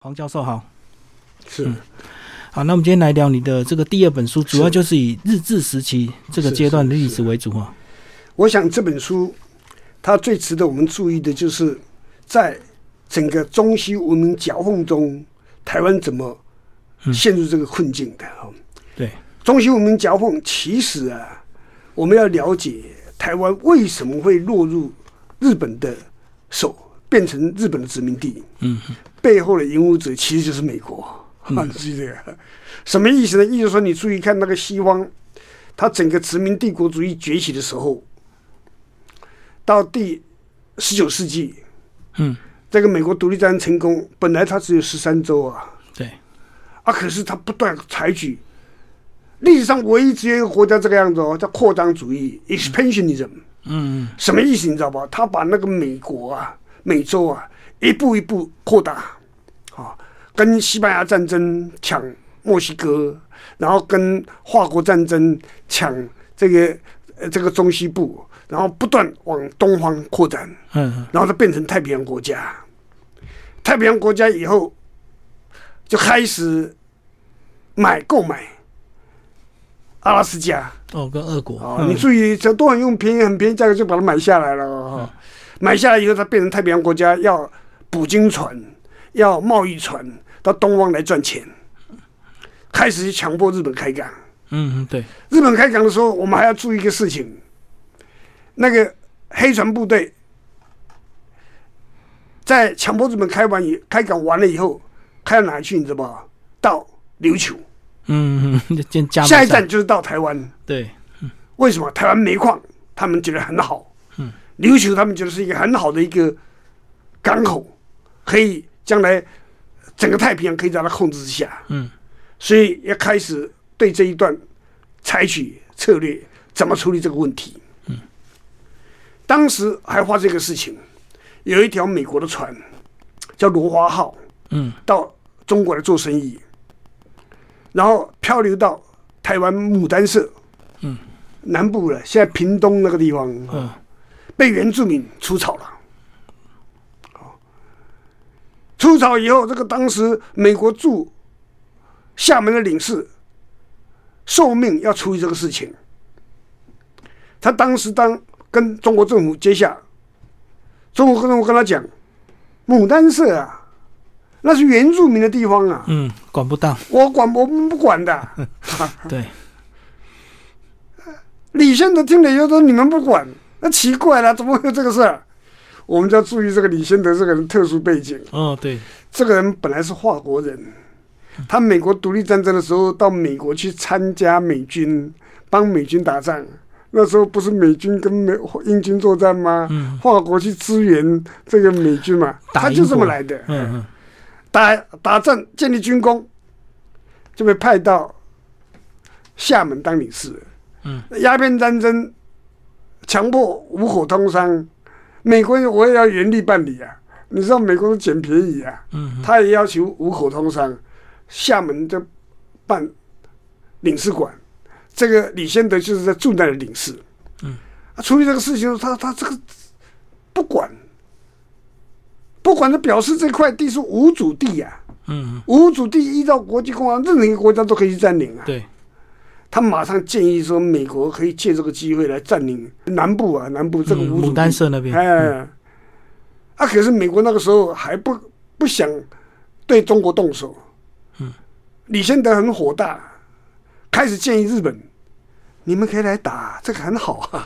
黄教授好，是。好，那我们今天来聊你的这个第二本书，主要就是以日治时期这个阶段的历史为主啊。我想这本书它最值得我们注意的就是在整个中西文明夹缝中，台湾怎么陷入这个困境的哈。对，中西文明夹缝其实啊，我们要了解台湾为什么会落入日本的手，变成日本的殖民地。嗯，背后的引武者其实就是美国。啊，是这个什么意思呢？意思说，你注意看那个西方，它整个殖民帝国主义崛起的时候，到第十九世纪，嗯，这个美国独立战争成功，本来它只有十三州啊，对，啊，可是它不断采取历史上唯一只有一个国家这个样子哦，叫扩张主义 （expansionism）。嗯，什么意思？你知道吧？他把那个美国啊、美洲啊一步一步扩大，啊，跟西班牙战争抢墨西哥，然后跟法国战争抢这个呃这个中西部，然后不断往东方扩展，嗯，然后它变成太平洋国家。太平洋国家以后就开始买购买阿拉斯加。哦，跟俄国，哦，你注意，这都很用便宜、很便宜价格就把它买下来了哦。买下来以后，它变成太平洋国家要捕鲸船、要贸易船到东方来赚钱，开始强迫日本开港。嗯嗯，对，日本开港的时候，我们还要注意一个事情：那个黑船部队在强迫日本开完以开港完了以后，开到哪去？你知道吗？到琉球，嗯加下一站就是到台湾。对，为什么台湾煤矿他们觉得很好？嗯，琉球他们觉得是一个很好的一个港口，可以将来整个太平洋可以在他控制之下。嗯，所以要开始对这一段采取策略，怎么处理这个问题？嗯，当时还发生一个事情，有一条美国的船叫罗华号，嗯，到中国来做生意，然后漂流到台湾牡丹社。嗯南部了，现在屏东那个地方，嗯，被原住民除草了。出草以后，这个当时美国驻厦门的领事受命要处理这个事情。他当时当跟中国政府接洽，中国政府跟他讲，牡丹社啊，那是原住民的地方啊，嗯，管不到，我管我们不管的。对，李先德听了以后说：“你们不管，那奇怪了，怎么会有这个事儿？”我们就要注意这个李先德这个人特殊背景。哦，对，这个人本来是华国人，他美国独立战争的时候到美国去参加美军，帮美军打仗。那时候不是美军跟美英军作战吗？嗯华国去支援这个美军嘛，他就这么来的。嗯嗯，打打仗建立军功，就被派到厦门当领事。嗯，鸦片战争强迫五口通商，美国我也要原地办理啊！你知道美国人捡便宜啊，嗯他也要求五口通商，厦门就办领事馆。这个李先德就是在驻那的领事。嗯，啊，处理这个事情，他他这个不管，不管，他表示这块地是无主地呀、嗯，无主地依照国际公约，任何一个国家都可以去占领啊。对，他马上建议说，美国可以借这个机会来占领南部啊，南部这个牡丹社那边，哎，啊，可是美国那个时候还不不想对中国动手。嗯，李先德很火大，开始建议日本，你们可以来打，这个很好啊。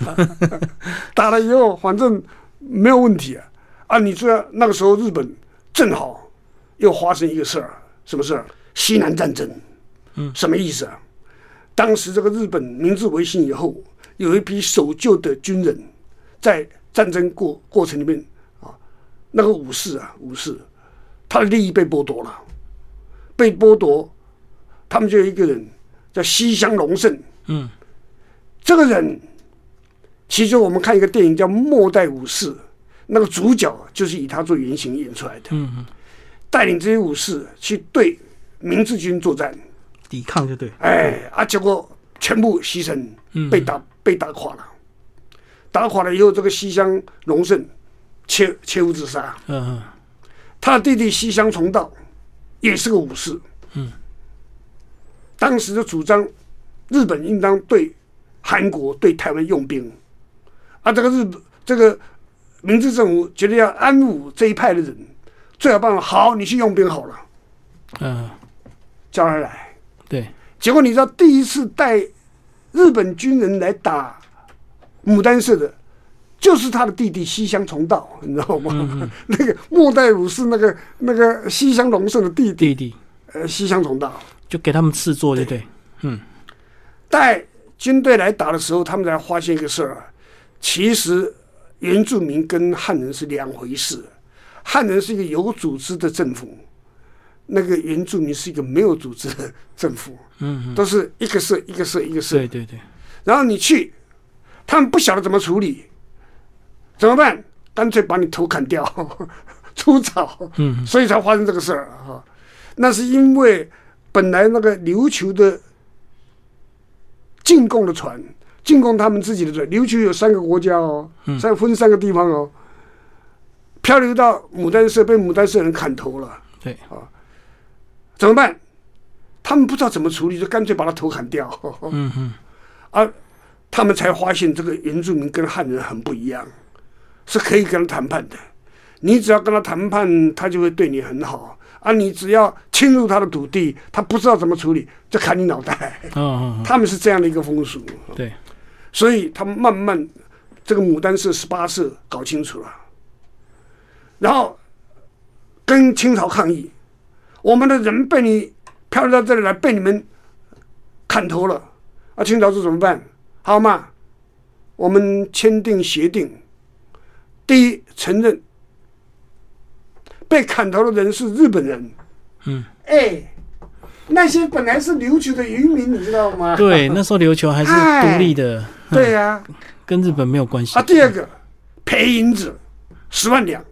打了以后，反正没有问题啊。啊，你知道那个时候日本正好又发生一个事儿，什么事儿？西南战争。嗯，什么意思啊？当时这个日本明治维新以后，有一批守旧的军人，在战争过过程里面啊，那个武士啊，武士，他的利益被剥夺了，被剥夺，他们就有一个人叫西乡隆盛，嗯，这个人，其实我们看一个电影叫《末代武士》，那个主角就是以他做原型演出来的，嗯嗯，带领这些武士去对明治军作战，抵抗就对，哎啊，结果全部牺牲，嗯。被打被打垮了。打垮了以后，这个西乡隆盛切切腹自杀，嗯嗯，他的弟弟西乡重道也是个武士。嗯，当时的主张，日本应当对韩国、对台湾用兵，啊，这个日本这个明治政府觉得要安抚这一派的人，最好办法，好，你去用兵好了，嗯，叫他来。对，结果你知道，第一次带日本军人来打牡丹社的，就是他的弟弟西乡重道，你知道吗？那个末代武士，那个那个西乡隆盛的弟弟，弟弟呃，西乡重道就给他们制作，对不对？嗯，带军队来打的时候，他们才发现一个事儿啊，其实原住民跟汉人是两回事，汉人是一个有组织的政府。那个原住民是一个没有组织的政府，嗯，都是一个社一个社一个社，对对对，然后你去，他们不晓得怎么处理，怎么办？干脆把你头砍掉，出草，嗯，所以才发生这个事儿哈。那是因为本来那个琉球的进贡的船，进贡他们自己的船，琉球有三个国家哦，三分三个地方哦，漂流到牡丹社，被牡丹社人砍头了，对。啊，怎么办？他们不知道怎么处理，就干脆把他头砍掉。嗯嗯，啊，他们才发现这个原住民跟汉人很不一样，是可以跟他谈判的。你只要跟他谈判，他就会对你很好啊。你只要侵入他的土地，他不知道怎么处理，就砍你脑袋。哦哦，他们是这样的一个风俗，对，所以他们慢慢这个牡丹社、十八社搞清楚了，然后跟清朝抗议，我们的人被你漂流到这里来，被你们砍头了，啊，清朝是怎么办？好嘛，我们签订协定，第一承认。被砍头的人是日本人，嗯，哎，那些本来是琉球的渔民，你知道吗？对，那时候琉球还是独立的，对呀、跟日本没有关系。啊，。第二个赔银子十万两，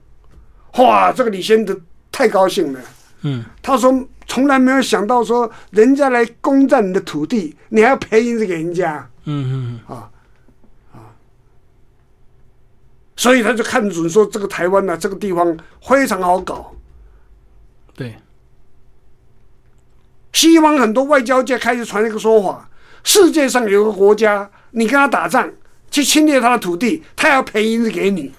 哇，这个李先德太高兴了。嗯，他说从来没有想到说人家来攻占你的土地，你还要赔银子给人家，嗯嗯啊所以他就看准说这个台湾呢、这个地方非常好搞，对，西方很多外交界开始传一个说法：世界上有个国家，你跟他打仗去侵略他的土地，他要赔银子给你，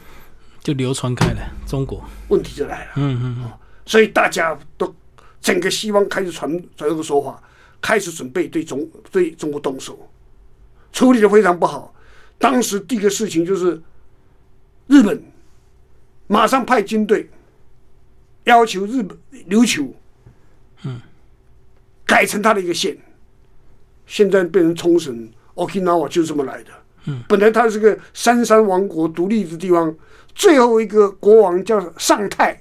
就流传开了。中国，问题就来了。嗯嗯嗯所以大家都整个西方开始传传这个说法，开始准备对中对中国动手，处理的非常不好。当时第一个事情就是日本马上派军队要求日本琉球，嗯，改成他的一个县，现在变成冲绳、Okinawa 就是这么来的。嗯，本来它是个三山王国独立的地方，最后一个国王叫上泰。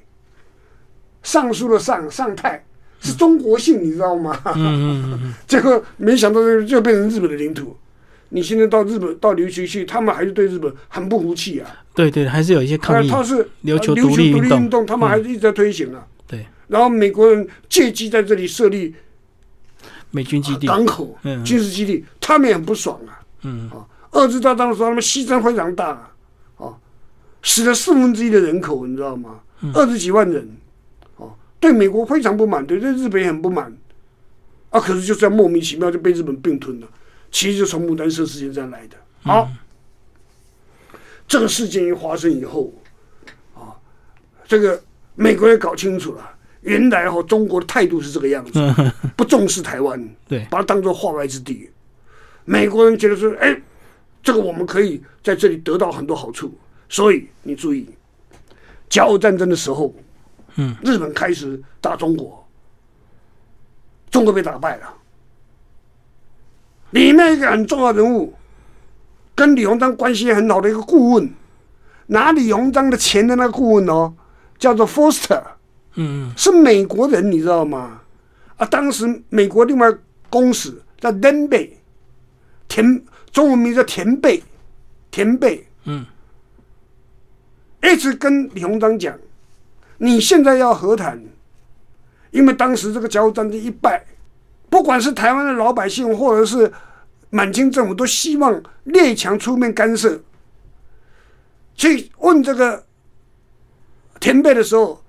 上书的上上泰是中国姓，你知道吗？嗯嗯嗯 结果没想到就就变成日本的领土。你现在到日本到琉球去，他们还是对日本很不服气啊。对对，还是有一些抗议。他他是琉球呃独立运动他们还是一直在推行啊。对，然后美国人借机在这里设立美军基地。港口、嗯军事基地，他们也很不爽啊。嗯啊，二次大战的时候，他们牺牲非常大啊，啊死了四分之一的人口，你知道吗？嗯二十几万人，哦，对美国非常不满，对对日本也很不满，啊，可是就这样莫名其妙就被日本并吞了，其实就从牡丹社事件这样来的。好，这个事件一发生以后，啊，这个美国也搞清楚了，原来哦中国的态度是这个样子，不重视台湾，对把它当做化外之地。美国人觉得说，哎，这个我们可以在这里得到很多好处，所以你注意，甲午战争的时候，嗯，日本开始打中国，中国被打败了。里面一个很重要人物，跟李鸿章关系很好的一个顾问，拿李鸿章的钱的那个顾问哦，叫做 Foster。嗯是美国人，你知道吗？啊，当时美国另外公使叫登贝，田中文名叫田贝，田贝。嗯。一直跟李鸿章讲，你现在要和谈，因为当时这个甲午战争一败，不管是台湾的老百姓或者是满清政府，都希望列强出面干涉。去问这个田贝的时候，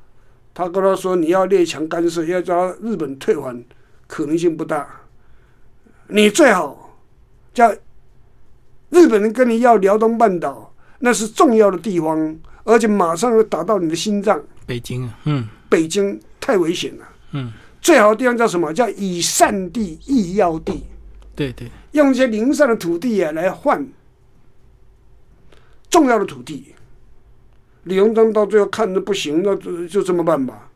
他跟他说你要列强干涉，要叫日本退还，可能性不大。你最好叫日本人跟你要辽东半岛，那是重要的地方，而且马上要打到你的心脏。北京啊，嗯北京太危险了。嗯，最好的地方叫什么？叫以善地易要地，对对，用一些零散的土地啊来换重要的土地。李鸿章到最后看着不行，那就就这么办吧。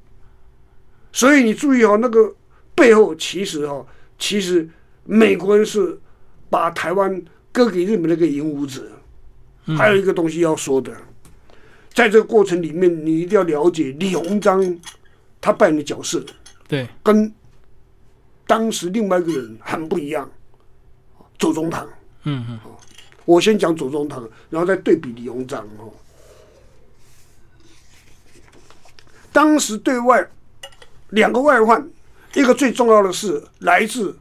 所以你注意哦，那个背后其实哦，其实美国人是把台湾割给日本那个引武者。还有一个东西要说的，在这个过程里面，你一定要了解李鸿章他扮演的角色。对，跟当时另外一个人很不一样，左宗棠。嗯嗯，我先讲左宗棠，然后再对比李鸿章哦。当时对外两个外患，一个最重要的是来自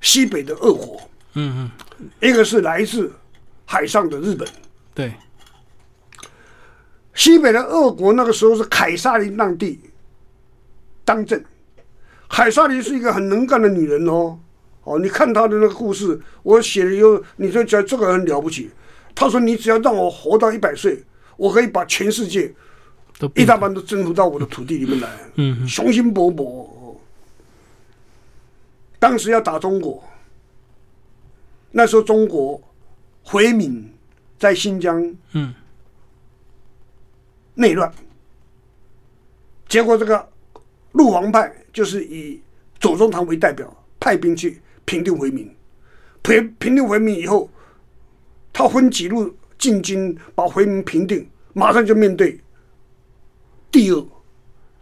西北的恶火，嗯嗯，一个是来自海上的日本。对，西北的俄国那个时候是凯撒琳当地当政，凯撒琳是一个很能干的女人哦。哦，你看她的那个故事，我写了以后，你就觉得这个很了不起。她说：“你只要让我活到一百岁，我可以把全世界都一大半都征服到我的土地里面来。”嗯雄心勃勃。哦当时要打中国，那时候中国回民在新疆嗯内乱，结果这个陆王派就是以左宗棠为代表，派兵去平定回民。平平定回民以后，他分几路进京，把回民平定，马上就面对第二，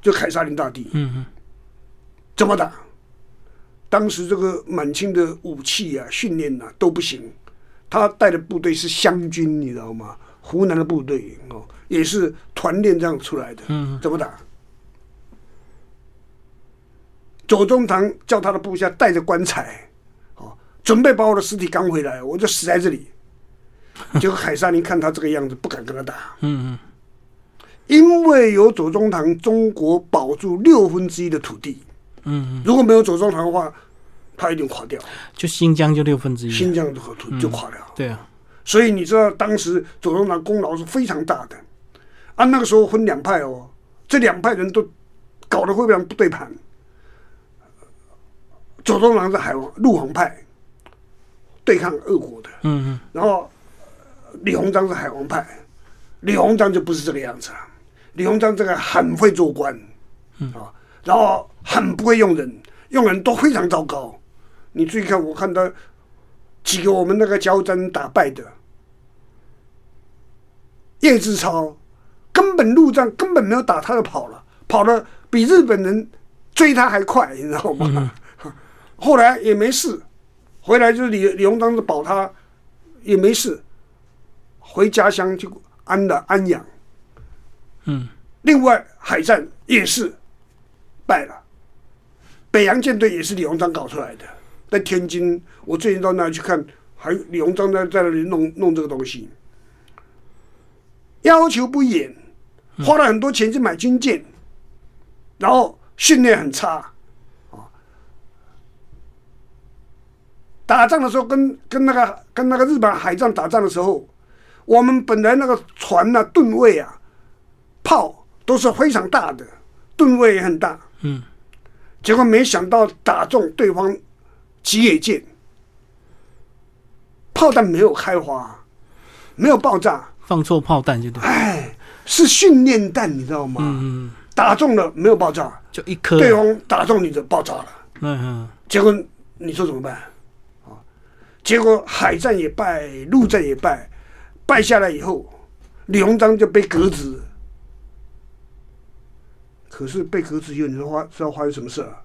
就凯撒林大帝。嗯嗯，怎么打？当时这个满清的武器啊、训练啊都不行，他带的部队是湘军，你知道吗？湖南的部队哦，也是团练这样出来的。嗯，怎么打？左宗棠叫他的部下带着棺材，哦，准备把我的尸体扛回来，我就死在这里。结果海沙林看他这个样子，不敢跟他打。嗯嗯，因为有左宗棠，中国保住六分之一的土地。嗯嗯，如果没有左宗棠的话，他一定垮掉，就新疆就六分之一，新疆的土就垮掉。对啊，所以你知道，当时左宗棠功劳是非常大的。啊，那个时候分两派哦，这两派人都搞得非常不对盘。左宗棠是海王陆皇派，对抗俄国的，嗯嗯，然后李鸿章是海王派，李鸿章就不是这个样子了。李鸿章这个很会做官，啊，然后很不会用人，用人都非常糟糕。你注意看，我看到几个我们那个交战打败的叶志超，根本陆战根本没有打，他就跑了，跑了比日本人追他还快，你知道吗？后来也没事，回来就是李李鸿章是保他，也没事，回家乡就安了安养。嗯，另外海战也是败了，北洋舰队也是李鸿章搞出来的。在天津，我最近到那里去看，还李鸿章在在那里弄弄这个东西，要求不严，花了很多钱去买军舰，然后训练很差，啊，打仗的时候跟跟那个跟那个日本海战打仗的时候，我们本来那个船呐、吨位啊，炮都是非常大的，吨位也很大，嗯，结果没想到打中对方吉野舰，炮弹没有开花，没有爆炸，放错炮弹就对，哎，是训练弹，你知道吗？嗯嗯，打中了没有爆炸，就一颗，对方打中你的爆炸了，嗯嗯，结果你说怎么办？啊，结果海战也败，陆战也败，败下来以后，李鸿章就被革职。可是被革职以后，你知道发知道发生什么事啊？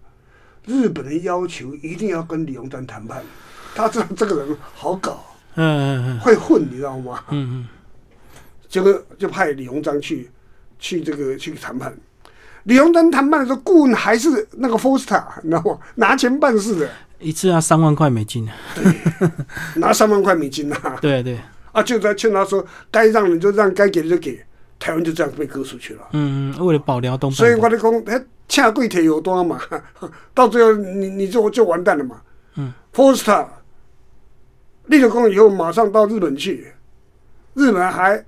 日本人要求一定要跟李鸿章谈判，他知道这个人好搞，嗯嗯嗯会混，你知道吗？嗯嗯结果就派李鸿章去去这个去谈判。李鸿章谈判的时候，顾问还是那个 Foster，你知道吗？拿钱办事的，嗯，一次要三万块美金，拿三万块美金啊！对对，啊，就在劝他说，该让的就让，该给的就给。台湾就这样被割出去了。嗯嗯，为了保辽东，所以我的讲，哎，恰贵铁有多嘛，到最后你你就就完蛋了嘛。嗯 f o r s t e r 立了功以后，马上到日本去，日本还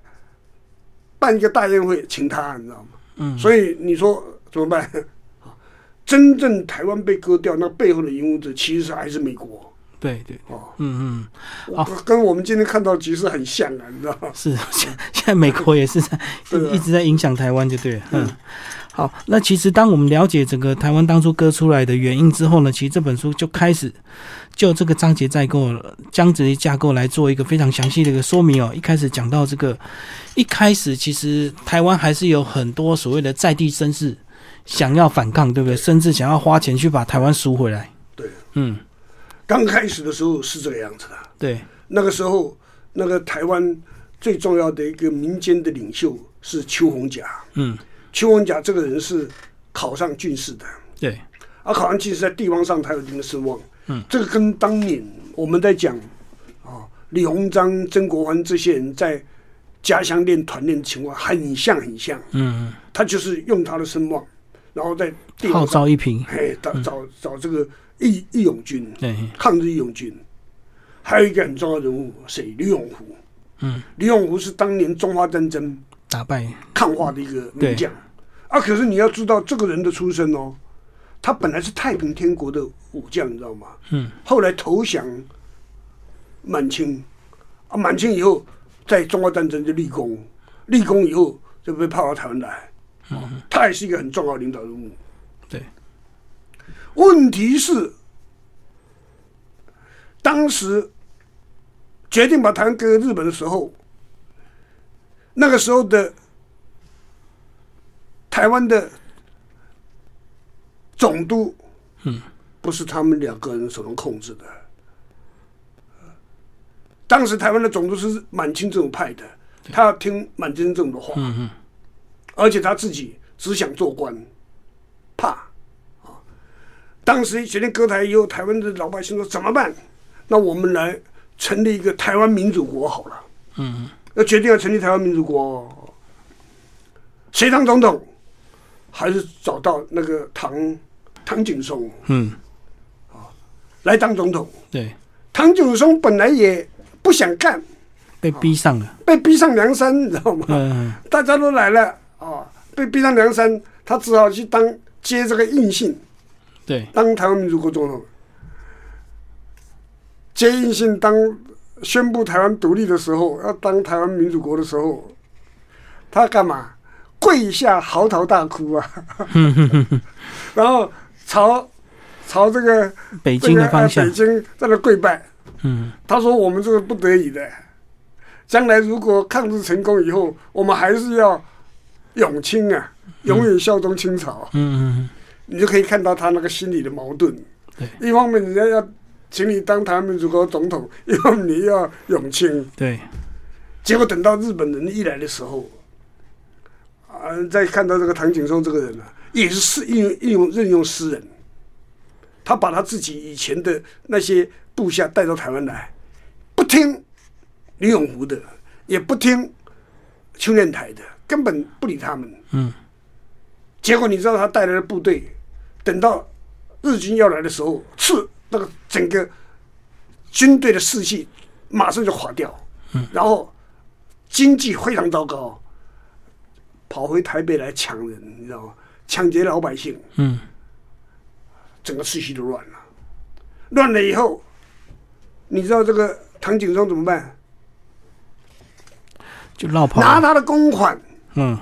办一个大宴会请他，你知道吗？嗯，所以你说怎么办？真正台湾被割掉，那背后的引武者其实还是美国对对，哦，嗯嗯，好跟我们今天看到的局势很像啊，你知道吗？是，现 现在美国也是在 一直在影响台湾，就对了。嗯，好，那其实当我们了解整个台湾当初割出来的原因之后呢，其实这本书就开始就这个章节架构、章节架构来做一个非常详细的一个说明哦。一开始讲到这个，一开始其实台湾还是有很多所谓的在地绅士想要反抗，对不对？甚至想要花钱去把台湾赎回来。对，嗯，刚开始的时候是这个样子的。对，那个时候，那个台湾最重要的一个民间的领袖是邱宏甲。嗯，邱宏甲这个人是考上进士的，对，而考上进士在地方上他有一定的声望。嗯，这个跟当年我们在讲啊，李鸿章、曾国藩这些人在家乡练团练的情况很像很像。嗯，他就是用他的声望，然后在地号召一批，哎，找找找这个义义勇军，对，抗日义勇军。还有一个很重要的人物，谁？李永福。嗯，李永福是当年中华战争打败，抗化的一个名将。啊，可是你要知道这个人的出身哦，他本来是太平天国的武将，你知道吗？嗯，后来投降满清，啊，满清以后在中华战争就立功，立功以后就被派到台湾来。哦，他也是一个很重要的领导人物。对，问题是，当时决定把台湾割给日本的时候，那个时候的台湾的总督，嗯，不是他们两个人所能控制的。当时台湾的总督是满清这种派的，他要听满清这种的话，嗯嗯，而且他自己只想做官，怕啊。当时决定割台以后，台湾的老百姓说怎么办？那我们来成立一个台湾民主国好了。嗯，要决定要成立台湾民主国，谁当总统？还是找到那个唐唐景松嗯，来当总统。对，唐景松本来也不想干，被逼上了，被逼上梁山，你知道吗？嗯，大家都来了啊，被逼上梁山，他只好去当接这个印信，对，当台湾民主国总统。接印信当宣布台湾独立的时候，要当台湾民主国的时候，他干嘛？跪下嚎啕大哭啊！然后朝朝这个北京的方向北，京在那跪拜。嗯，他说：“我们这个不得已的，将来如果抗日成功以后，我们还是要永清啊，永远效忠清朝。嗯嗯你就可以看到他那个心理的矛盾。对，一方面人家要请你当台湾民主国总统，一方面你要永清。对，结果等到日本人一来的时候，啊，再看到这个唐景崧这个人啊，也是是应用应用任用诗人，他把他自己以前的那些部下带到台湾来，不听李永福的，也不听邱念台的，根本不理他们。嗯，结果你知道他带来的部队，等到日军要来的时候，刺那个整个军队的士气马上就垮掉，嗯，然后经济非常糟糕，跑回台北来抢人，你知道吗？抢劫老百姓，嗯，整个秩序都乱了。乱了以后，你知道这个唐景崧怎么办？就绕跑，拿他的公款嗯，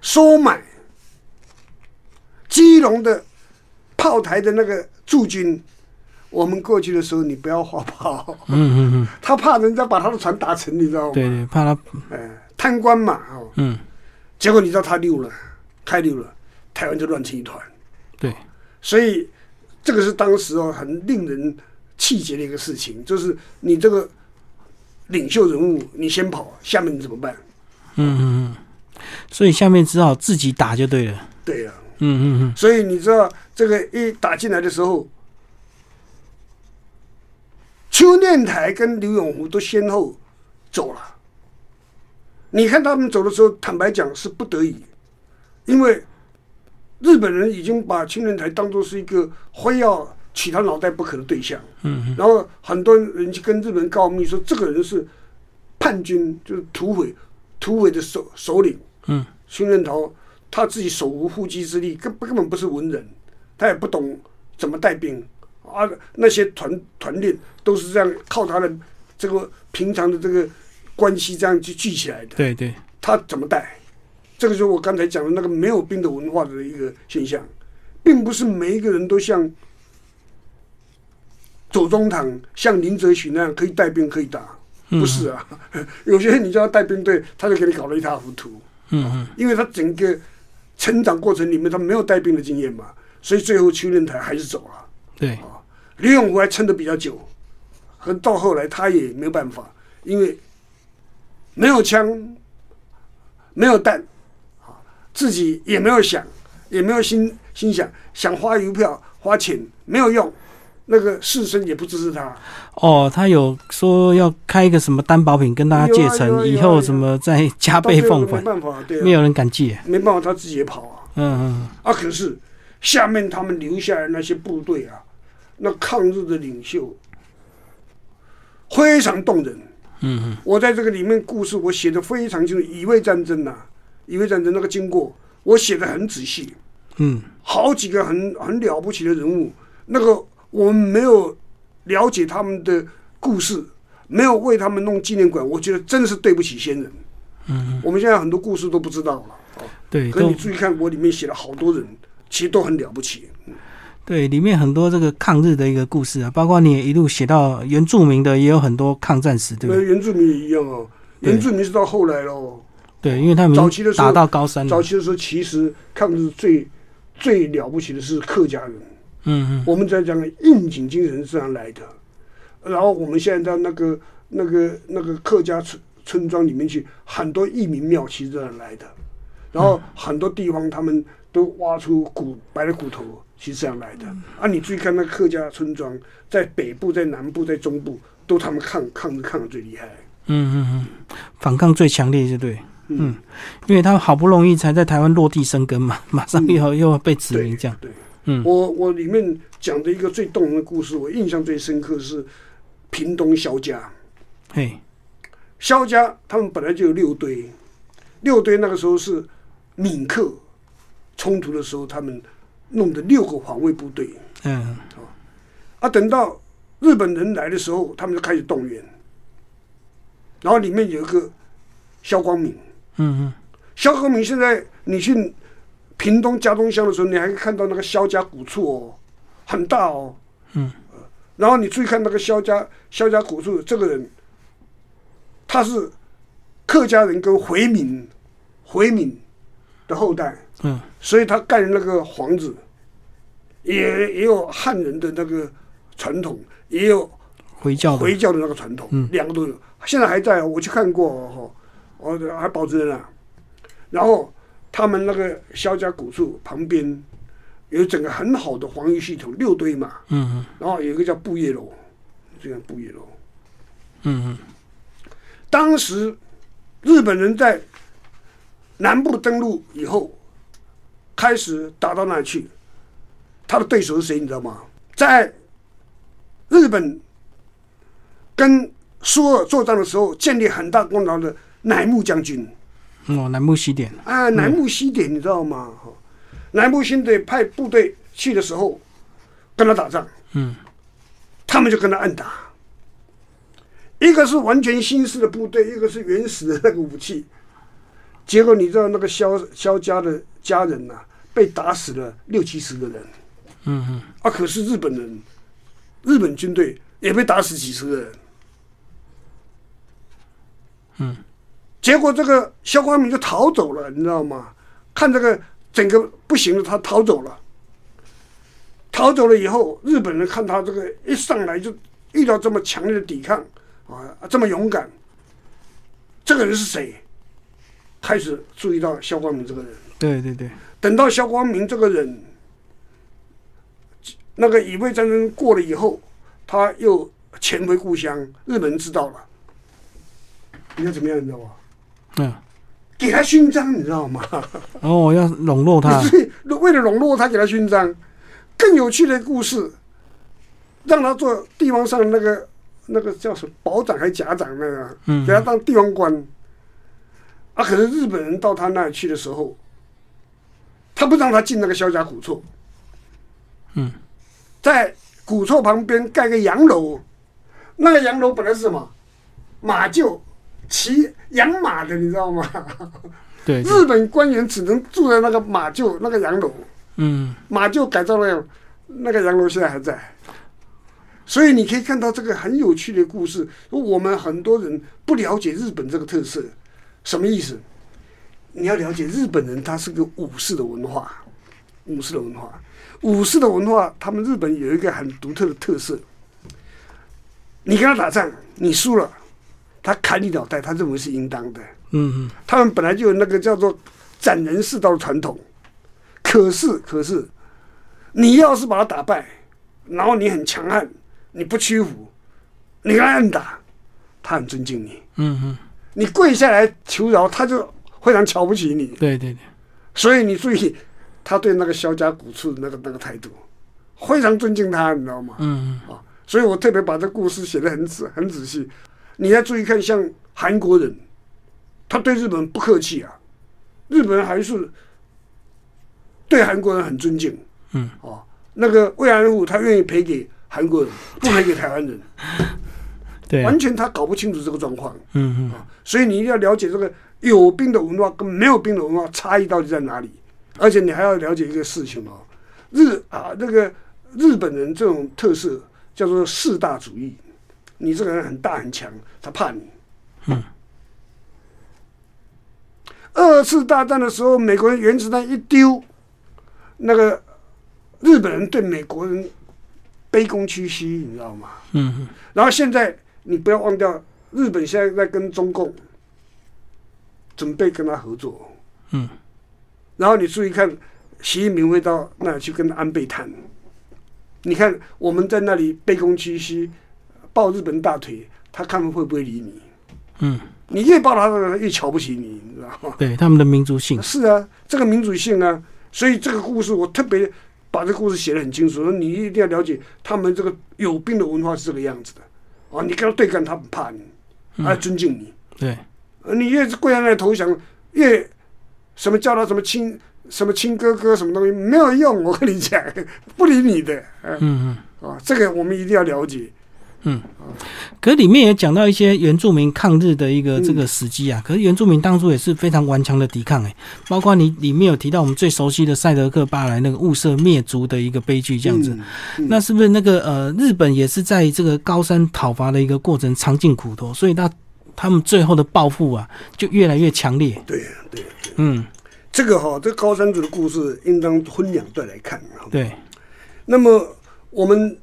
收买基隆的炮台的那个驻军。我们过去的时候，你不要划炮，嗯嗯嗯，他怕人家把他的船打沉，你知道吗？对对，怕他，哎，贪官嘛，哦，嗯，结果你知道他溜了，开溜了，台湾就乱成一团。对，所以这个是当时哦很令人气结的一个事情，就是你这个领袖人物，你先跑，下面你怎么办？嗯嗯嗯，所以下面只好自己打就对了，对呀、嗯嗯嗯所以你知道这个一打进来的时候，邱念台跟刘永福都先后走了，你看他们走的时候，坦白讲是不得已，因为日本人已经把青年台当做是一个非要取他脑袋不可的对象。嗯然后很多人去跟日本人告密说，这个人是叛军，就是土匪，土匪的首首领。嗯，孙仁桃他自己手无缚鸡之力，根根本不是文人，他也不懂怎么带兵啊。那些团团练都是这样靠他的这个平常的这个关系这样去聚起来的。对对，他怎么带？这个就是我刚才讲的那个没有兵的文化的一个现象，并不是每一个人都像左宗棠、像林则徐那样可以带兵可以打，不是啊。有些人你叫他带兵队，他就给你搞得一塌糊涂，嗯嗯因为他整个成长过程里面他没有带兵的经验嘛，所以最后邱任台还是走了。对啊，李永福还撑得比较久，可到后来他也没有办法，因为没有枪，没有弹，啊，自己也没有想，也没有心心想想花邮票花钱没有用，那个士绅也不支持他，哦，他有说要开一个什么担保品跟大家借成，啊啊以后什么再加倍奉还，没办法，对、啊，没有人敢借。没办法，他自己也跑啊。嗯嗯啊，可是下面他们留下来那些部队啊，那抗日的领袖非常动人。嗯嗯。我在这个里面故事我写的非常清楚，乙未战争呐、乙未战争那个经过，我写的很仔细，嗯。好几个很很了不起的人物，那个我们没有了解他们的故事，没有为他们弄纪念馆，我觉得真的是对不起先人。嗯，我们现在很多故事都不知道了。哦对，可你注意看，我里面写了好多人，其实都很了不起。对，里面很多这个抗日的一个故事啊，包括你也一路写到原住民的，也有很多抗战史，对不对？原住民也一样哦，原住民是到后来咯。对，因为他们早期的时候打到高山。早期的时候，其实抗日最最了不起的是客家人。嗯嗯我们在讲的应景精神是这样来的。然后我们现在到那个那个那个客家村村庄里面去，很多义民庙其实这样来的。然后很多地方他们都挖出骨白的骨头，其实这样来的。啊，你注意看那客家村庄，在北部、在南部、在中部，都他们抗抗日抗的最厉害。嗯嗯嗯，反抗最强烈，就对。嗯，因为他好不容易才在台湾落地生根嘛，马上又又被殖民这样。对，嗯我我里面讲的一个最动人的故事，我印象最深刻是屏东萧家。嘿，萧家他们本来就有六堆，六堆那个时候是闽客冲突的时候，他们弄的六个防卫部队嗯啊。等到日本人来的时候，他们就开始动员，然后里面有一个萧光明。嗯嗯萧光明现在你去屏东嘉东乡的时候，你还看到那个萧家古厝哦，很大哦。嗯。然后你注意看那个萧家萧家古厝这个人，他是客家人跟回民回民的后代，嗯。所以他盖的那个房子也也有汉人的那个传统，也有回教回教的那个传统，嗯。两个都有，现在还在哦，我去看过哦，哦，还保存着呢。然后他们那个萧家古厝旁边有整个很好的防御系统，六堆嘛，嗯嗯然后有一个叫布叶楼，这样布叶楼。嗯嗯当时日本人在南部登陆以后，开始打到那里去，他的对手是谁？你知道吗？在日本跟苏俄作战的时候，建立很大功劳的乃木将军嗯，哦，南部西点。啊，南木西点，你知道吗？哈南木新队派部队去的时候，跟他打仗，嗯他们就跟他暗打。一个是完全新式的部队，一个是原始的那个武器。结果你知道那个肖肖家的家人呐、被打死了六七十个人嗯嗯啊！可是日本人，日本军队也被打死几十个人。嗯，结果这个萧光明就逃走了，你知道吗？看这个整个不行了，他逃走了。逃走了以后，日本人看他这个一上来就遇到这么强烈的抵抗啊，这么勇敢，这个人是谁？开始注意到肖光明这个人。对对对。等到肖光明这个人，那个乙未战争过了以后，他又潜回故乡，日本人知道了，你看怎么样，你知道吗？嗯，给他勋章，你知道吗？哦，要笼络他，为了笼络他，给他勋章。更有趣的故事，让他做地方上那个那个叫什么保长还是甲长那个，嗯给他当地方官。啊，可是日本人到他那里去的时候，他不让他进那个萧家古厝，嗯，在古厝旁边盖个洋楼，那个洋楼本来是什么马厩，骑养马的，你知道吗？对，对日本官员只能住在那个马厩那个洋楼。嗯马厩改造了，那个洋楼现在还在，所以你可以看到这个很有趣的故事。我们很多人不了解日本这个特色，什么意思？你要了解日本人，他是个武士的文化，武士的文化，武士的文化，他们日本有一个很独特的特色。你跟他打仗，你输了，他砍你脑袋，他认为是应当的。嗯嗯他们本来就有那个叫做斩人世道的传统，可是可是，你要是把他打败，然后你很强悍，你不屈服，你跟他硬打，他很尊敬你，嗯嗯，你跪下来求饶，他就非常瞧不起你。对对对，所以你注意他对那个萧家古处的那个那个态度，非常尊敬他，你知道吗？嗯啊，所以我特别把这故事写得很仔很仔细。你要注意看，像韩国人，他对日本人不客气啊，日本人还是对韩国人很尊敬。嗯，哦，那个慰安妇他愿意赔给韩国人，不赔给台湾人，对啊，完全他搞不清楚这个状况。嗯嗯。所以你一定要了解这个有兵的文化跟没有兵的文化差异到底在哪里，而且你还要了解一个事情哦，日啊那个日本人这种特色叫做四大主义，你这个人很大很强，他怕你。嗯。二次大战的时候，美国人原子弹一丢，那个日本人对美国人卑躬屈膝，你知道吗？嗯嗯，然后现在你不要忘掉，日本现在在跟中共准备跟他合作。嗯。然后你注意看，习近平会到那里去跟安倍谈。你看我们在那里卑躬屈膝，抱日本大腿，他看会不会理你？嗯，你越抱他，越瞧不起你，你知道吗？对他们的民族性，是啊，这个民族性啊，所以这个故事我特别把这个故事写得很清楚，说你一定要了解他们这个有病的文化是这个样子的。啊，你跟他对干，他不怕你，他尊敬你，对，呃你越是跪在那里投降，越什么叫他什么亲什么亲哥哥什么东西没有用，我跟你讲，不理你的，呃嗯嗯。啊，这个我们一定要了解，可里面也讲到一些原住民抗日的一个嗯这个时机啊，可是原住民当初也是非常顽强的抵抗哎、包括你里面有提到我们最熟悉的赛德克巴莱那个雾社灭族的一个悲剧这样子，嗯嗯。那是不是那个呃日本也是在这个高山讨伐的一个过程尝尽苦头，所以他他们最后的报复啊就越来越强烈，对对，嗯，这个哈、这高山族的故事应当分两段来看啊。对，那么我们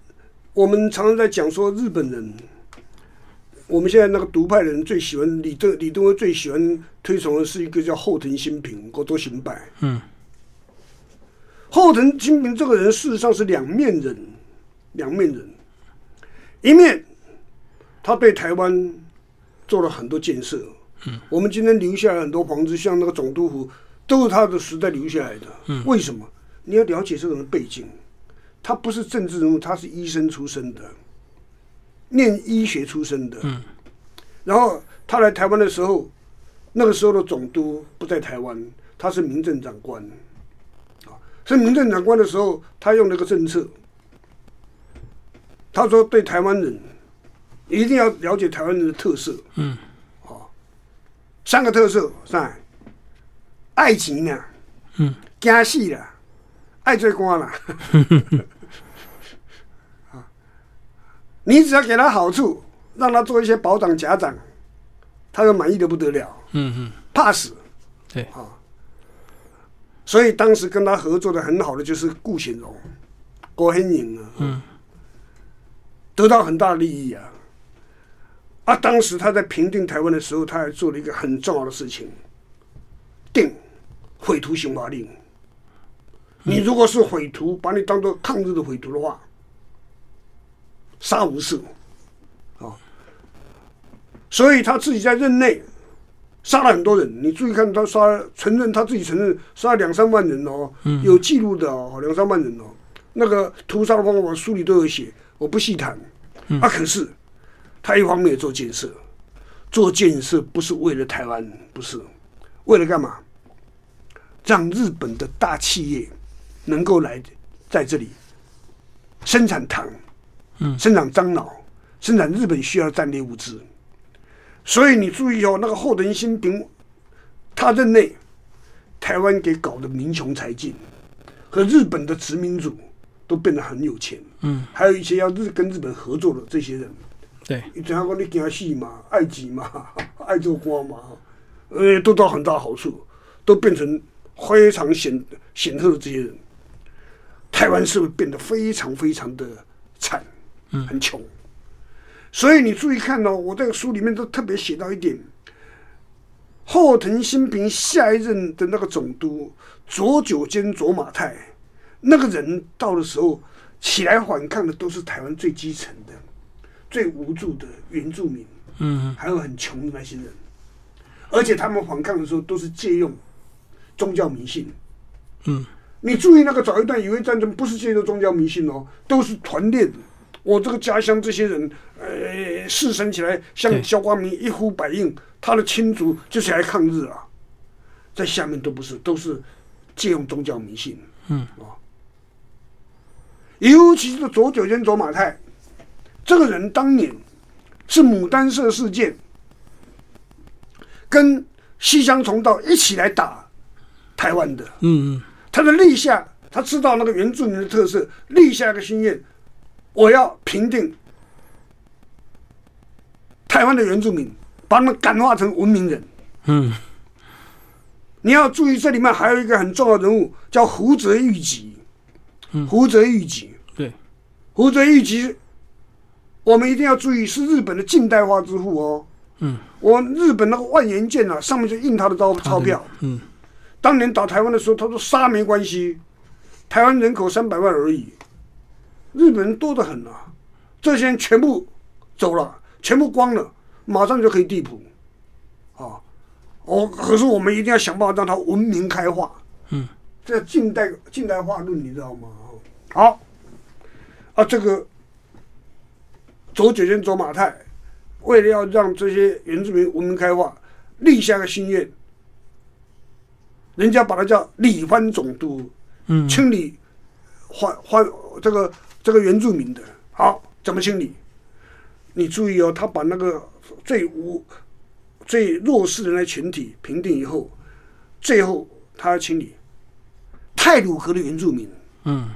我们常常在讲说日本人，我们现在那个独派人最喜欢李登李登辉最喜欢推崇的是一个叫后藤新平，国多行败。嗯，后藤新平这个人事实上是两面人，两面人，一面他对台湾做了很多建设。嗯，我们今天留下来很多房子，像那个总督府，都是他的时代留下来的。嗯，为什么？你要了解这个人背景。他不是政治人物，他是医生出身的，念医学出身的。嗯，然后他来台湾的时候，那个时候的总督不在台湾，他是民政长官。啊，是民政长官的时候，他用那个政策，他说对台湾人一定要了解台湾人的特色。嗯，哦，三个特色，啥？爱情呢？嗯，惊死啦！爱做官啦，啊，你只要给他好处，让他做一些保长、甲长，他就满意的不得了，嗯嗯，怕死。对啊，所以当时跟他合作的很好的就是顾显荣、郭 hen 颖啊，嗯，得到很大的利益啊。啊，当时他在平定台湾的时候，他还做了一个很重要的事情，定毁图刑罚令。你如果是匪徒，把你当做抗日的匪徒的话，杀无赦。啊，所以他自己在任内杀了很多人。你注意看，他杀承认他自己承认杀了两三万人哦，嗯有记录的哦，两三万人哦。那个屠杀的方法书里都有写，我不细谈。嗯啊，可是他一方面也做建设，做建设不是为了台湾，不是为了干嘛？让日本的大企业能够来在这里生产糖，嗯生产樟脑，生产日本需要的战略物资。所以你注意哦，那个后藤新平他任内，台湾给搞得民穷财尽，和日本的殖民主都变得很有钱。嗯，还有一些要日跟日本合作的这些人，对，你怎样讲你给他戏嘛，爱己嘛，爱做官嘛，呃，都到很大好处，都变成非常显显赫的这些人。台湾社会变得非常非常的惨，嗯很穷。所以你注意看哦，我这个书里面都特别写到一点，后藤新平下一任的那个总督左久间左马太，那个人到的时候起来反抗的都是台湾最基层的、最无助的原住民，嗯还有很穷的那些人，而且他们反抗的时候都是借用宗教迷信。嗯，你注意那个早一段以为战争不是借助宗教迷信哦，都是团练。我这个家乡这些人，呃，士绅起来像萧光明一呼百应，他的亲族就起来抗日啊，在下面都不是，都是借用宗教迷信。嗯，啊，尤其是左九间左马太这个人，当年是牡丹社事件跟西乡重道一起来打台湾的。嗯嗯他的立下，他知道那个原住民的特色，立下一个心愿，我要平定台湾的原住民，把他们感化成文明人。嗯你要注意，这里面还有一个很重要的人物，叫胡泽玉吉。胡泽玉吉，对，胡泽玉吉，我们一定要注意，是日本的近代化之父哦。嗯，我日本那个万元券啊，上面就印他的钞钞票。嗯当年打台湾的时候，他说杀没关系，台湾人口三百万而已，日本人多得很啊，这些人全部走了，全部光了，马上就可以地普，啊，哦，可是我们一定要想办法让它文明开化，嗯，这近代近代化论你知道吗？好，啊，这个走九千走马太，为了要让这些原住民文明开化，立下个心愿。人家把它叫理番总督，嗯清理还还这个这个原住民的。好，怎么清理？你注意哦，他把那个最无最弱势的那群体平定以后，最后他要清理泰鲁格的原住民。嗯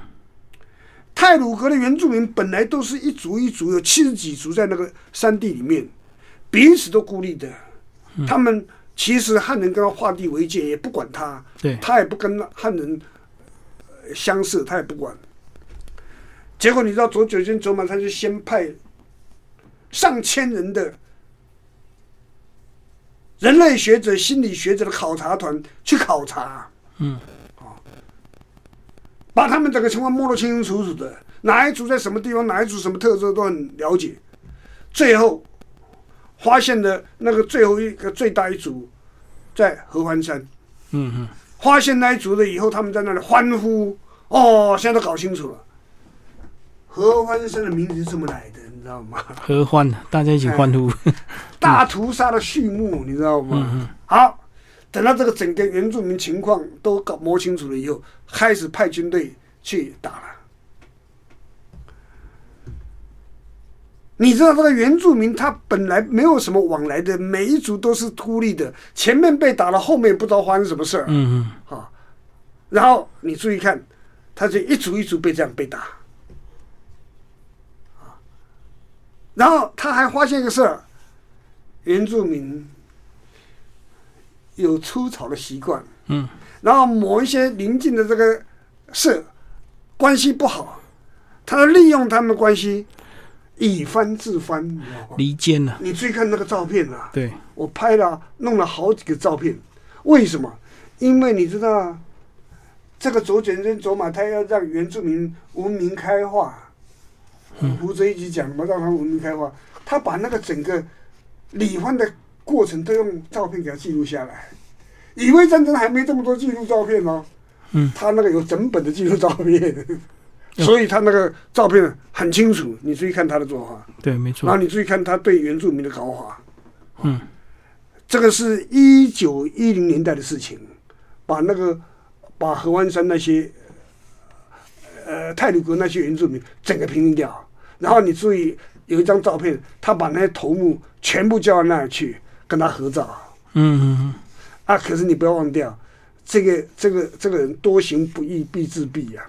泰鲁格的原住民本来都是一族一族，有七十几族在那个山地里面，彼此都孤立的。他们其实汉人跟他划地为界，也不管他，对，他也不跟汉人呃相似，他也不管。结果你知道左九间走马，他就先派上千人的人类学者、心理学者的考察团去考察，嗯啊把他们整个情况摸得清清楚楚的，哪一组在什么地方，哪一组什么特色都很了解。最后发现的那个最后一个最大一组在合欢山，嗯嗯发现那一组了以后，他们在那里欢呼，哦，现在都搞清楚了。合欢山的名字是这么来的，你知道吗？合欢，大家一起欢呼。大屠杀的序幕，你知道吗？嗯好，等到这个整个原住民情况都搞摸清楚了以后，开始派军队去打了。你知道这个原住民他本来没有什么往来的，每一族都是孤立的，前面被打了，后面不知道发生什么事儿。嗯啊，然后你注意看，他就一组一组被这样被打，啊，然后他还发现一个事儿，原住民有出草的习惯，嗯。然后某一些邻近的这个社关系不好，他利用他们的关系以番制番，你知道吗嗯，？离间了。你注意看那个照片啊，对，我拍了弄了好几个照片，为什么？因为你知道，这个左卷跟左马，他要让原住民文明开化。胡哲一直讲嘛，让他文明开化。他把那个整个李欢的过程都用照片给他记录下来。以为战争还没这么多记录照片哦，嗯，他那个有整本的记录照片，所以他那个照片很清楚。你注意看他的做法，对，没错然后，你注意看他对原住民的搞法。嗯，这个是一九一零年代的事情，把那个把合欢山那些呃泰鲁格那些原住民整个平定掉。然后你注意有一张照片，他把那些头目全部叫到那儿去跟他合照。嗯嗯嗯，啊，可是你不要忘掉，这个这个这个人多行不义必自毙呀、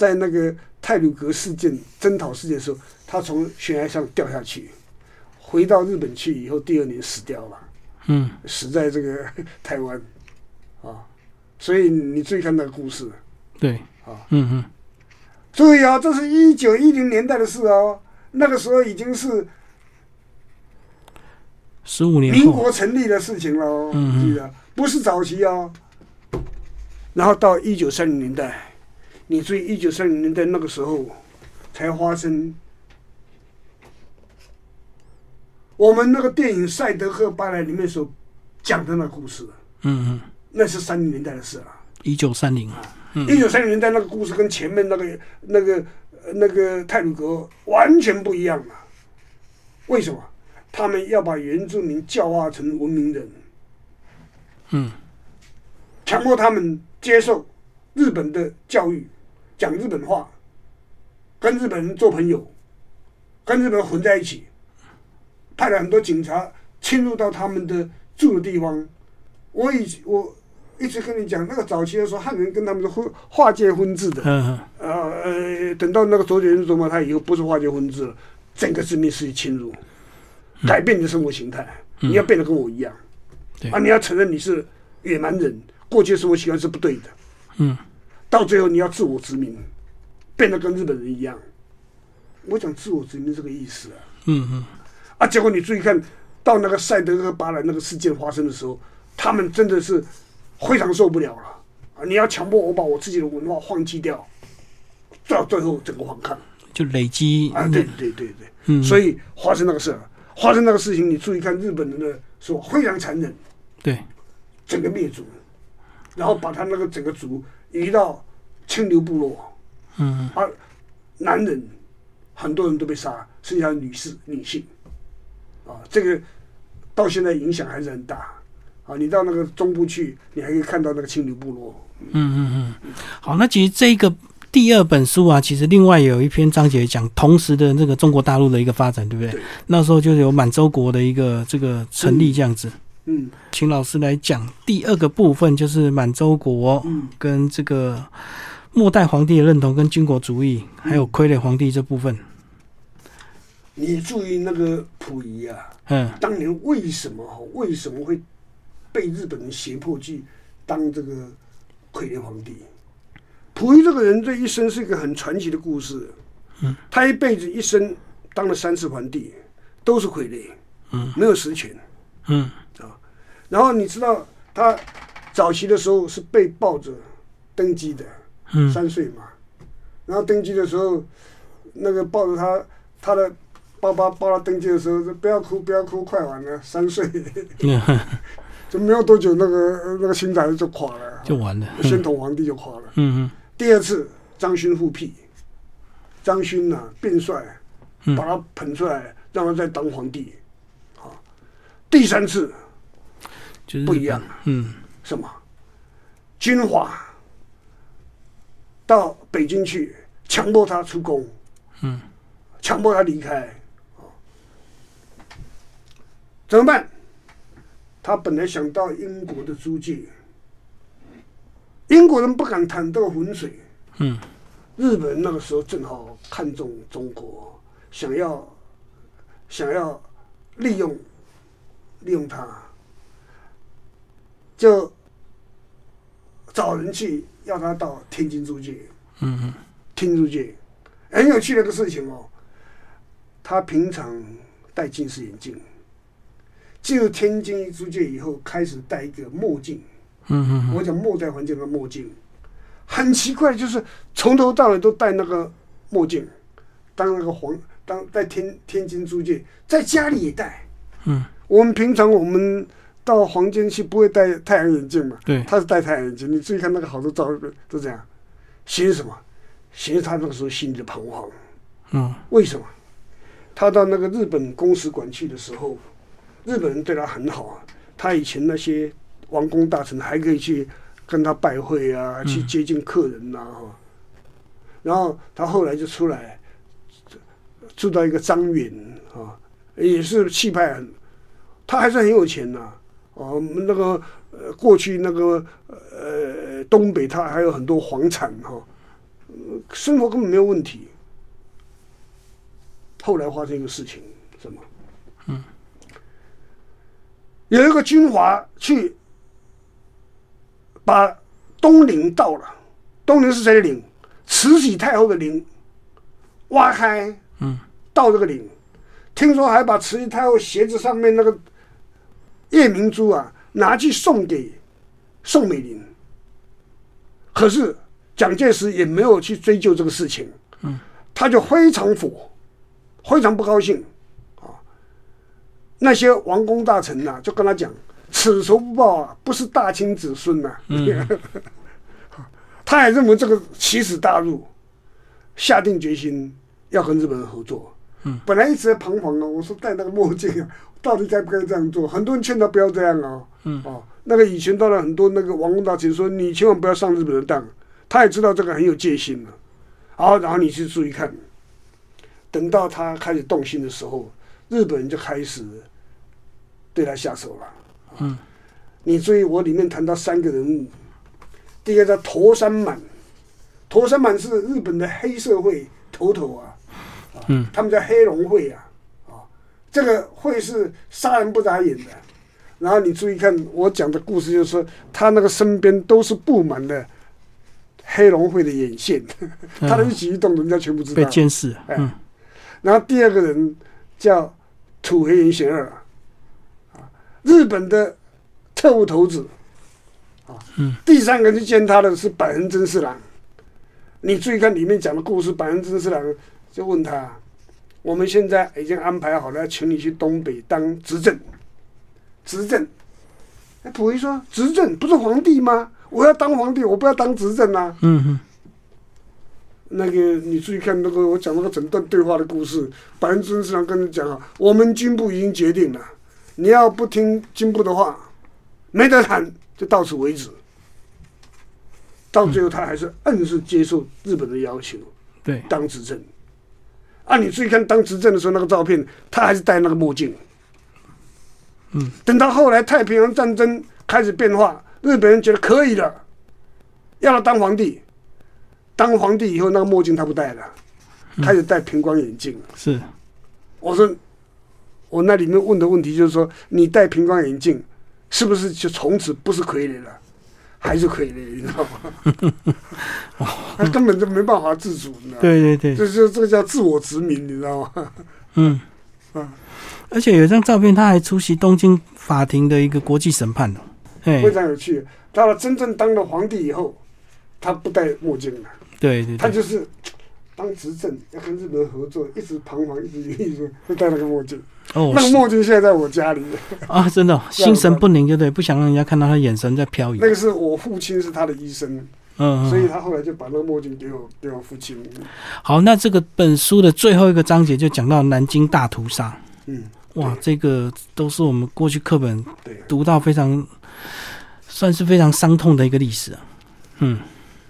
在那个泰鲁格事件征讨事件的时候，他从悬崖上掉下去，回到日本去以后，第二年死掉了，嗯，死在这个 台湾啊。所以你注意看那个故事，对，啊。嗯嗯，注意啊，这是一九一零年代的事哦，那个时候已经是十五年民，国成立的事情了哦，嗯嗯。记得。不是早期哦。然后到一九三零年代，你注意一九三零年代那个时候才发生。我们那个电影《赛德克巴莱》里面所讲的那故事，嗯嗯，那是三零年代的事了。一九三零，啊。一九三零年代那个故事跟前面那个那个呃那个泰鲁格完全不一样了。为什么？他们要把原住民教化成文明人，嗯。强迫他们接受日本的教育，讲日本话，跟日本人做朋友，跟日本人混在一起，派了很多警察侵入到他们的住的地方。我以我一直跟你讲，那个早期的时候，汉人跟他们是婚划界婚制的，呃呃，等到那个卓别林说嘛，他以后不是划界婚制了，整个殖民势力侵入，改变你的生活形态，你要变得跟我一样，对。啊，你要承认你是野蛮人，过去的生活习惯是不对的，嗯，到最后你要自我殖民，变得跟日本人一样。我讲自我殖民这个意思啊，嗯嗯，啊，结果你注意看到那个赛德克巴莱那个事件发生的时候，他们真的是非常受不了了啊！你要强迫我把我自己的文化放弃掉，到最后整个反抗就累积，啊！对对对对，嗯，所以发生那个事儿，发生那个事情，你注意看日本人的说非常残忍，对，整个灭族，然后把他那个整个族移到清流部落，嗯而，男人很多人都被杀，剩下女士女性，啊，这个到现在影响还是很大。啊，你到那个中部去，你还可以看到那个清流部落。嗯嗯嗯，好，那其实这个第二本书啊，其实另外有一篇章节讲同时的那个中国大陆的一个发展，对不对？对那时候就有满洲国的一个这个成立这样子。嗯请老师来讲第二个部分，就是满洲国嗯跟这个末代皇帝的认同跟军国主义，还有傀儡皇帝这部分。你注意那个溥仪啊，嗯当年为什么哈为什么会被日本人胁迫去当这个傀儡皇帝？溥仪这个人这一生是一个很传奇的故事。嗯，他一辈子一生当了三次皇帝，都是傀儡，嗯，没有实权。嗯然后你知道他早期的时候是被抱着登基的，嗯。三岁嘛，然后登基的时候，那个抱着他，他的爸爸抱他登基的时候说不要哭不要哭，快完了，三岁，嗯，就没有多久那个那个新仔就垮了，就完了。宣统皇帝就垮了。嗯嗯。第二次张勋复辟，张勋呐、变帅，嗯。把他捧出来，让他再当皇帝，啊，第三次就是不一样。嗯。什么？军阀到北京去，强迫他出宫，嗯，强迫他离开，啊怎么办？他本来想到英国的租界，英国人不敢淌这个浑水，嗯。日本人那个时候正好看中中国，想要想要利用利用它，就找人去要他到天津租界。嗯嗯天津租界很有趣的一个事情哦，他平常戴近视眼镜，进入天津租界以后，开始戴一个墨镜。嗯嗯我讲末代环境的墨镜，很奇怪，就是从头到尾都戴那个墨镜，当那个黄当在天天津租界，在家里也戴。嗯我们平常我们到房间去不会戴太阳眼镜嘛？对，他是戴太阳眼镜。你注意看那个好多照片都这样，寻什么？寻他那个时候心里的彷徨。嗯，为什么？他到那个日本公使馆去的时候，日本人对他很好啊。他以前那些王公大臣还可以去跟他拜会啊，去接近客人呐、哈。然后他后来就出来，住到一个张园啊，也是气派很，他还是很有钱呐、哦，那个呃，过去那个呃东北他还有很多房产哈、呃生活根本没有问题。后来发生一个事情，什么？嗯，有一个军阀去把东陵盗了，东陵是谁的陵？慈禧太后的陵，挖开，嗯，盗这个陵，听说还把慈禧太后鞋子上面那个夜明珠啊拿去送给宋美龄，可是蒋介石也没有去追究这个事情，嗯，他就非常火，非常不高兴。啊。那些王公大臣呐、就跟他讲：“此仇不报啊，不是大清子孙呐、嗯。他也认为这个奇耻大辱，下定决心要跟日本人合作。嗯，本来一直在彷徨啊，我说戴那个墨镜啊，到底该不该这样做？很多人劝他不要这样哦。嗯，哦，那个以前到了很多那个王公大臣说，你千万不要上日本的当，他也知道这个很有戒心了。好，然后你去注意看，等到他开始动心的时候，日本人就开始对他下手了。嗯，你注意，我里面谈到三个人物，第一个叫陀山满，陀山满是日本的黑社会头头啊，啊嗯，他们叫黑龙会啊，啊，这个会是杀人不眨眼的。然后你注意看我讲的故事，就是说他那个身边都是布满了黑龙会的眼线，他的一举一动人家全部知道被道。监视，哎嗯然后第二个人叫土黑原贤二啊，日本的特务头子啊。嗯第三个去见他的是百人真四郎。你注意看里面讲的故事，百人真四郎就问他：“我们现在已经安排好了，请你去东北当执政。执政。”哎，溥仪说：“执政不是皇帝吗？我要当皇帝，我不要当执政啊。”嗯嗯那个你注意看那个我讲那个整段对话的故事，百人真四郎跟你讲啊，我们军部已经决定了，你要不听军部的话，没得谈，就到此为止。到最后，他还是硬是接受日本的要求，对，当执政。啊，你注意看当执政的时候那个照片，他还是戴那个墨镜。嗯，等到后来太平洋战争开始变化，日本人觉得可以了，要他当皇帝。当皇帝以后，那个墨镜他不戴了，开始戴平光眼镜。是，我说，我那里面问的问题就是说，你戴平光眼镜，是不是就从此不是傀儡了？还是可以的，你知道吗？他根本就没办法自主，你知道吗？对对对，这这这个叫自我殖民，你知道吗？嗯嗯，而且有一张照片，他还出席东京法庭的一个国际审判的，哎非，常有趣。到了真正当了皇帝以后，他不戴墨镜了，对对对，他就是当执政要跟日本人合作，一直彷徨，一直一直就戴那个墨镜。哦那个墨镜现在在我家里，啊，真的哦 心神不宁，就对？不想让人家看到他眼神在飘移那，个是我父亲是他的医生，嗯，嗯所以他后来就把那个墨镜给我给我父亲。好，那这个本书的最后一个章节就讲到南京大屠杀，嗯，哇，这个都是我们过去课本。读到非常，算是非常伤痛的一个历史啊。嗯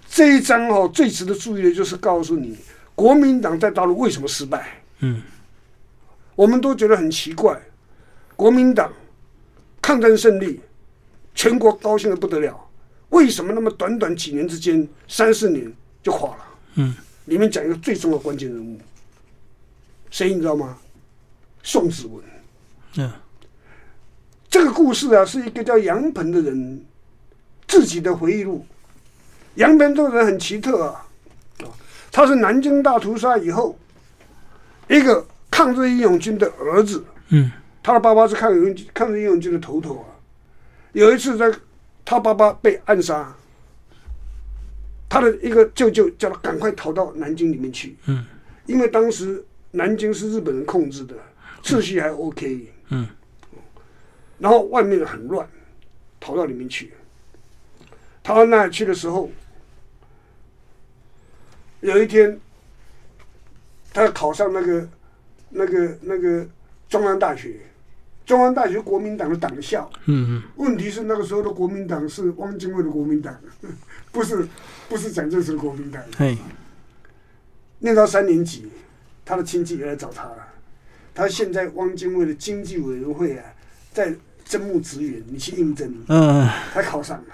这一章哦，最值得注意的就是告诉你，国民党在大陆为什么失败。嗯我们都觉得很奇怪，国民党抗战胜利，全国高兴的不得了，为什么那么短短几年之间，三四年就垮了？嗯，里面讲一个最重要的关键人物，谁你知道吗？宋子文。嗯这个故事啊，是一个叫杨鹏的人自己的回忆录。杨鹏这个人很奇特啊，啊，他是南京大屠杀以后一个抗日义勇军的儿子，嗯他的爸爸是抗日英抗日义勇军的头头啊。有一次在他爸爸被暗杀，他的一个舅舅叫他赶快逃到南京里面去，嗯因为当时南京是日本人控制的，秩序还 OK。嗯，然后外面很乱，逃到里面去。逃到那里去的时候，有一天，他考上那个、那个、那个中央大学。中央大学国民党的党校。嗯嗯，问题是那个时候的国民党是汪精卫的国民党，不是不是蒋介石的国民党。嘿，念到三年级，他的亲戚也来找他了。他现在汪精卫的经济委员会啊，在征募职员，你去应征。嗯，他考上了。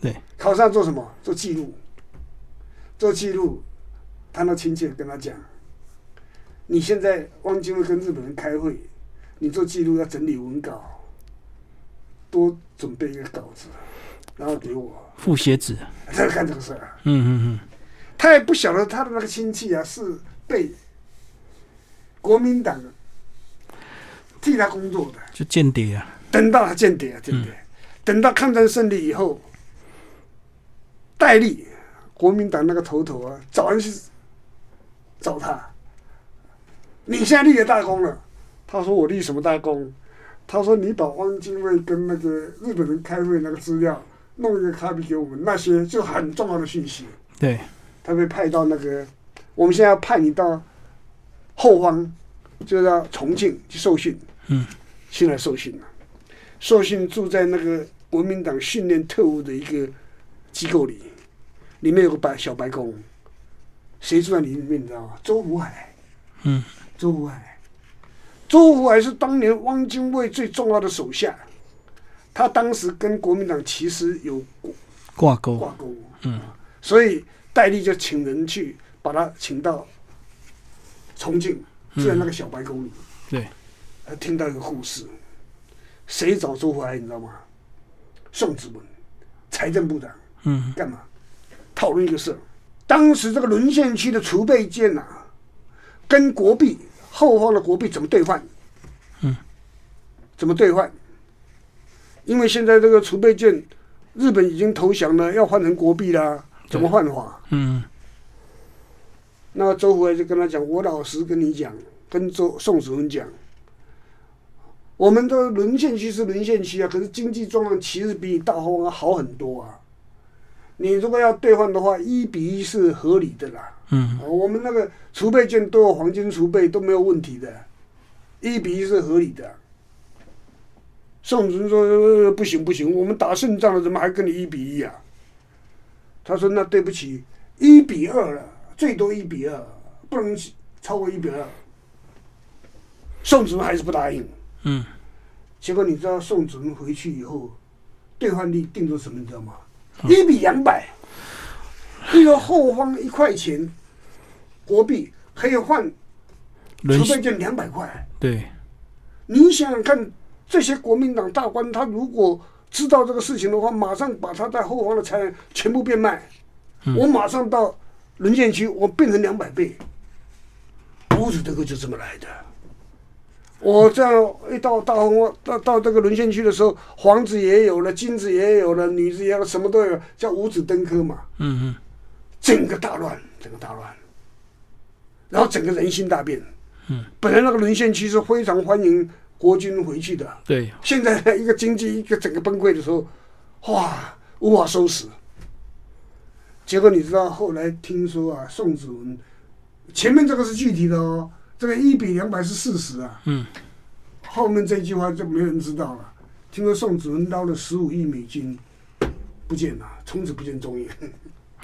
对，考上做什么？做记录。做记录，他那亲戚跟他讲：“你现在汪精卫跟日本人开会，你做记录要整理文稿，多准备一个稿子，然后给我。复写纸。”在干这个事儿。嗯嗯嗯，他也不晓得他的那个亲戚啊是被国民党替他工作的。就间谍啊。等到他间谍啊，间谍。等到抗战胜利以后，戴笠，国民党那个头头啊，找人去找他。你现在立了大功了，他说我立什么大功？他说你把汪精卫跟那个日本人开会那个资料弄一个 copy 给我们，那些就很重要的信息。对，他被派到那个，我们现在要派你到后方，就到重庆去受训。嗯，现在受训了，受训住在那个国民党训练特务的一个机构里，里面有个白小白宫，谁住在里面你知道吗？周福海。嗯，周福海，周福海是当年汪精卫最重要的手下，他当时跟国民党其实有挂钩。挂钩。嗯，所以戴笠就请人去把他请到重庆，住在那个小白宫里。对，他听到一个故事，谁找周福来你知道吗？宋子文，财政部长。嗯，干嘛？讨论一个事。当时这个沦陷区的储备舰呐、跟国币后方的国币怎么兑换？嗯，怎么兑换？因为现在这个储备券，日本已经投降了，要换成国币啦，怎么换法？嗯那周福来就跟他讲：“我老实跟你讲，跟周宋子文讲，我们的沦陷区是沦陷区啊，可是经济状况其实比你大后方好很多啊。你如果要兑换的话，一比一是合理的啦。嗯啊我们那个储备舰都有黄金储备，都没有问题的，一比一是合理的。”宋子文说：“呃不行不行，我们打胜仗了，怎么还跟你一比一啊？”他说：“那对不起，一比二了。”最多一比二，不能超过一比二。宋子文还是不答应。嗯，结果你知道宋子文回去以后，兑换率定做什么？你知道吗？一比两百。一个后方一块钱国币可以换沦储备舰两百块。对，你想想看，这些国民党大官，他如果知道这个事情的话，马上把他在后方的财产全部变卖，我马上到。沦陷区，我变成两百倍。五子登科就这么来的。我这样一到大红到到这个沦陷区的时候，黄子也有了，金子也有了，女子也有了，什么都有，叫五子登科嘛。嗯嗯，整个大乱，整个大乱，然后整个人心大变。嗯，本来那个沦陷区是非常欢迎国军回去的。对，现在一个经济一个整个崩溃的时候，哇，无法收拾。结果你知道后来听说啊，宋子文前面这个是具体的哦，这个一比两百是事实啊。嗯。后面这句话就没人知道了。听说宋子文捞了十五亿美金，不见了，从此不见踪影。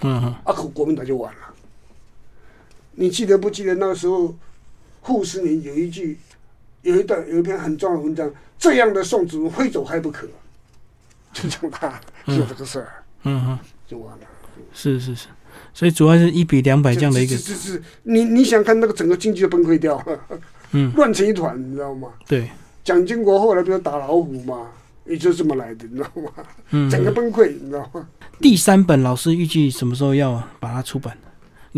嗯哼，啊，国国民党就完了。你记得不记得那个时候，傅斯年有一句，有一段有一篇很重要的文章，这样的宋子文非走还不可，就讲他有这个事儿，嗯哼，就完了。是是是，所以主要是一比两百这样的一个，是是是，你你想看那个整个经济就崩溃掉了，嗯，乱成一团，你知道吗？对，蒋经国后来不是打老虎嘛，也就这么来的，你知道吗？嗯，整个崩溃，你知道吗？第三本老师预计什么时候要把它出版？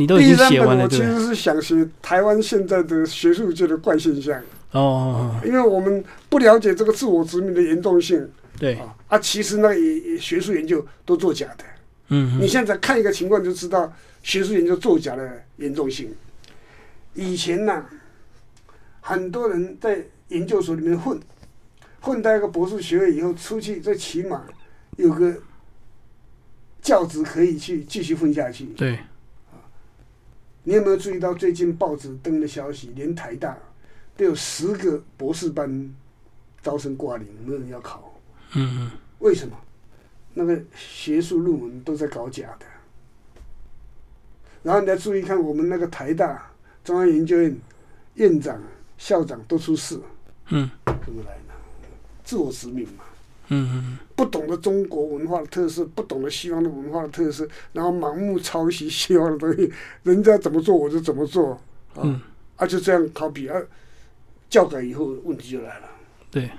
你都已第三经写完了，本我其？实是想写台湾现在的学术界的怪现象，哦因为我们不了解这个自我殖民的严重性对，啊啊，其实那学术研究都作假的。嗯，你现在看一个情况就知道学术研究作假的严重性。以前呢、很多人在研究所里面混，混到一个博士学位以后出去，最起码有个教职可以去继续混下去。对，你有没有注意到最近报纸登的消息，连台大都有十个博士班招生挂零，没有人要考。嗯嗯，为什么？那个学术论文都在搞假的。然后你再注意看，我们那个台大中央研究院院长、校长都出事，嗯怎么来呢？自我殖民嘛，嗯嗯不懂得中国文化的特色，不懂得西方的文化的特色，然后盲目抄袭西方的东西，人家怎么做我就怎么做，啊，嗯，啊就这样 copy，啊，教改以后问题就来了。对，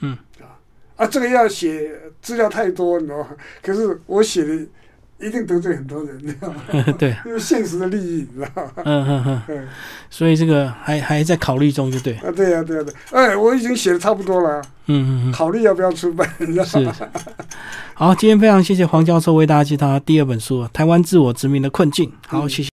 嗯。啊，这个要写资料太多，你知道吗？可是我写的一定得罪很多人，你知道吗？对，因为现实的利益，你知道吗？嗯嗯嗯，嗯 所以这个还还在考虑中，就对，啊，对呀、对呀、对，哎，我已经写的差不多了，嗯嗯考虑要不要出版，你知道？是。好，今天非常谢谢黄教授为大家介绍他第二本书《台湾自我殖民的困境》。好，嗯谢谢。